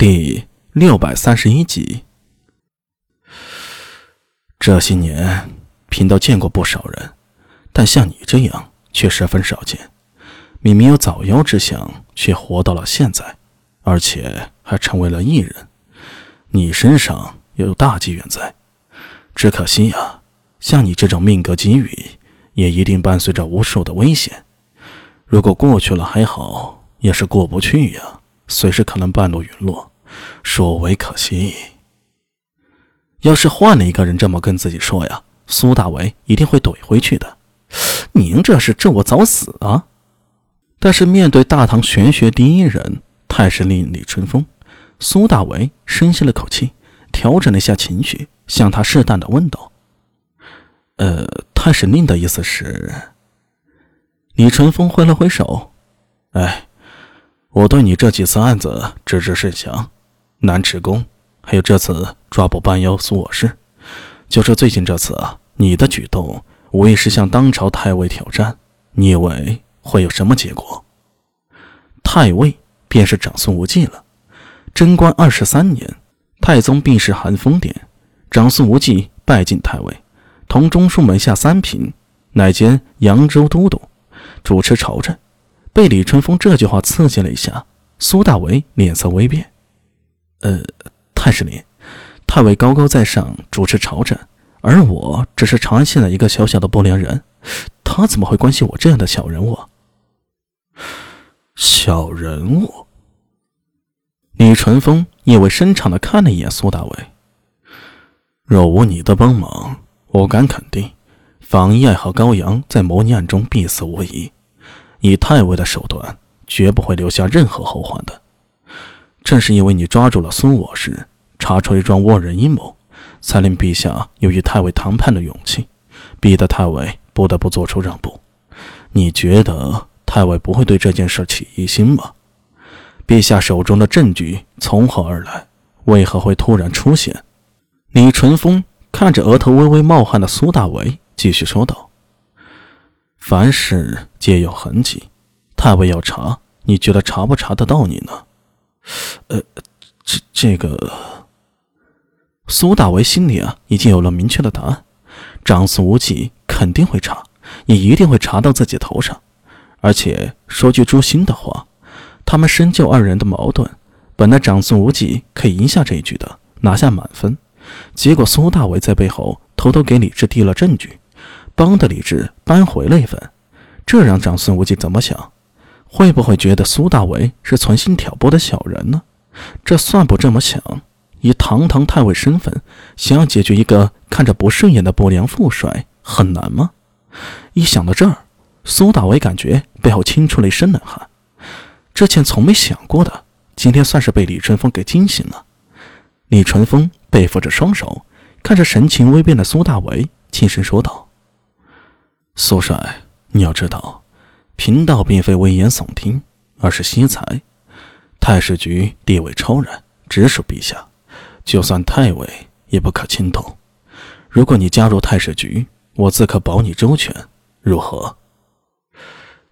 第六百三十一集。这些年，贫道见过不少人，但像你这样却十分少见。明明有早夭之想，却活到了现在，而且还成为了艺人。你身上有大机缘在，只可惜呀，像你这种命格机遇，也一定伴随着无数的危险。如果过去了还好，也是过不去呀，随时可能半路陨落。说为可惜。要是换了一个人这么跟自己说呀，苏大为一定会怼回去的。您这是咒我早死啊！但是面对大唐玄学第一人太师令李春风，苏大为深吸了口气，调整了一下情绪，向他适当的问道：“呃，太师令的意思是？”李春风挥了挥手：“哎，我对你这几次案子知之甚详。”南池宫，还有这次抓捕半妖苏我氏，就是最近这次啊，你的举动无疑是向当朝太尉挑战。你以为会有什么结果？太尉便是长孙无忌了。贞观二十三年，太宗病逝寒风殿，长孙无忌拜进太尉，同中书门下三品，乃兼扬州都督，主持朝政。被李春风这句话刺激了一下，苏大为脸色微变。呃，太师林，太尉高高在上主持朝政，而我只是长安县的一个小小的不良人，他怎么会关心我这样的小人物？小人物？李淳风意味深长的看了一眼苏大伟。若无你的帮忙，我敢肯定，房一爱和高阳在谋逆案中必死无疑。以太尉的手段，绝不会留下任何后患的。正是因为你抓住了苏我时，查出一桩倭人阴谋，才令陛下有与太尉谈判的勇气，逼得太尉不得不做出让步。你觉得太尉不会对这件事起疑心吗？陛下手中的证据从何而来？为何会突然出现？李淳风看着额头微微冒汗的苏大为，继续说道：“凡事皆有痕迹，太尉要查，你觉得查不查得到你呢？”呃，这这个，苏大为心里啊已经有了明确的答案，长孙无忌肯定会查，也一定会查到自己头上。而且说句诛心的话，他们深究二人的矛盾，本来长孙无忌可以赢下这一局的，拿下满分。结果苏大为在背后偷偷给李治递了证据，帮的李治扳回了一分，这让长孙无忌怎么想？会不会觉得苏大为是存心挑拨的小人呢？这算不这么想，以堂堂太尉身份，想要解决一个看着不顺眼的不良副帅，很难吗？一想到这儿，苏大为感觉背后轻出了一身冷汗。之前从没想过的，今天算是被李春风给惊醒了。李春风背负着双手，看着神情微变的苏大为，轻声说道：“苏帅，你要知道。”贫道并非危言耸听，而是惜才。太史局地位超然，直属陛下，就算太尉也不可轻动。如果你加入太史局，我自可保你周全，如何？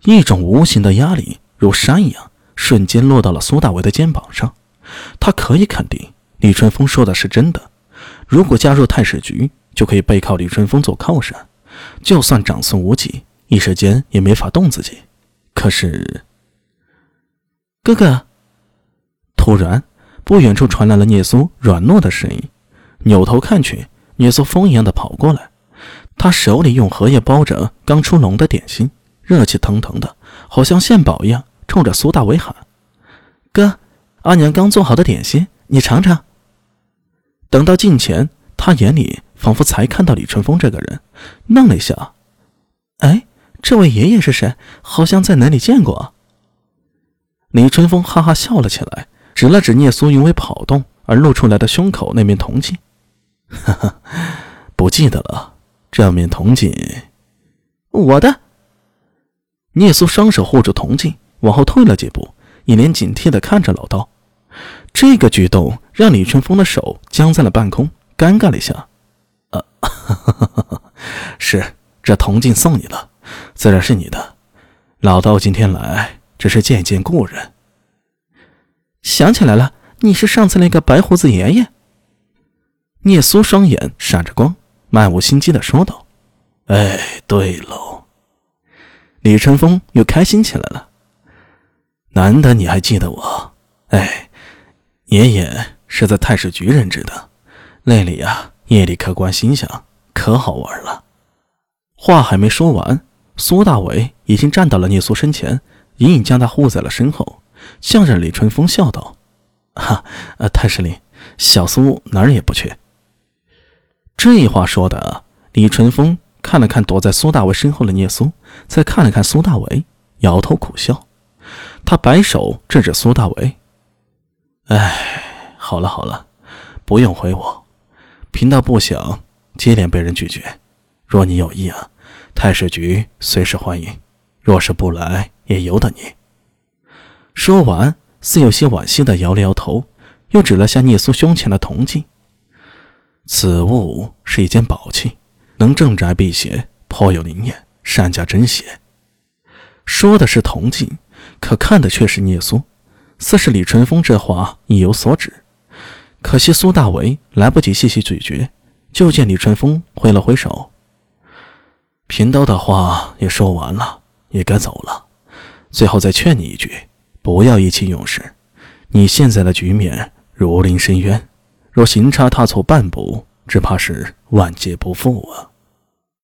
一种无形的压力如山一样，瞬间落到了苏大为的肩膀上。他可以肯定，李春风说的是真的。如果加入太史局，就可以背靠李春风做靠山，就算长孙无忌。一时间也没法动自己，可是，哥哥。突然，不远处传来了聂苏软糯的声音。扭头看去，聂苏风一样的跑过来，他手里用荷叶包着刚出笼的点心，热气腾腾的，好像献宝一样，冲着苏大伟喊：“哥，阿娘刚做好的点心，你尝尝。”等到近前，他眼里仿佛才看到李春风这个人，愣了一下：“哎。”这位爷爷是谁？好像在哪里见过。李春风哈哈笑了起来，指了指聂苏因为跑动而露出来的胸口那面铜镜：“ 哈哈，不记得了。这面铜镜，我的。”聂苏双手护住铜镜，往后退了几步，一脸警惕地看着老道。这个举动让李春风的手僵在了半空，尴尬了一下：“啊，是，这铜镜送你了。”自然是你的，老道今天来只是见见故人。想起来了，你是上次那个白胡子爷爷？聂苏双眼闪着光，漫无心机的说道：“哎，对喽。”李春风又开心起来了。难得你还记得我，哎，爷爷是在太史局任职的，那里呀，夜里客官心想，可好玩了。话还没说完，苏大伟已经站到了聂苏身前，隐隐将他护在了身后，向着李春风笑道：“哈，呃，太师令，小苏哪儿也不去。”这话说的，李春风看了看躲在苏大伟身后的聂苏，再看了看苏大伟，摇头苦笑。他摆手制止苏大伟：“哎，好了好了，不用回我。贫道不想接连被人拒绝。若你有意啊，太史局随时欢迎；若是不来，也由得你。”说完，似有些惋惜的摇了摇头，又指了下聂苏胸前的铜镜。此物是一件宝器，能镇宅辟邪，颇有灵验，善加珍惜。说的是铜镜，可看的却是聂苏，似是李春风这话意有所指。可惜苏大为来不及细细咀嚼，就见李春风挥了挥手：“贫道的话也说完了，也该走了。最后再劝你一句，不要意气用事。你现在的局面如临深渊。”若行差踏错半步，只怕是万劫不复啊！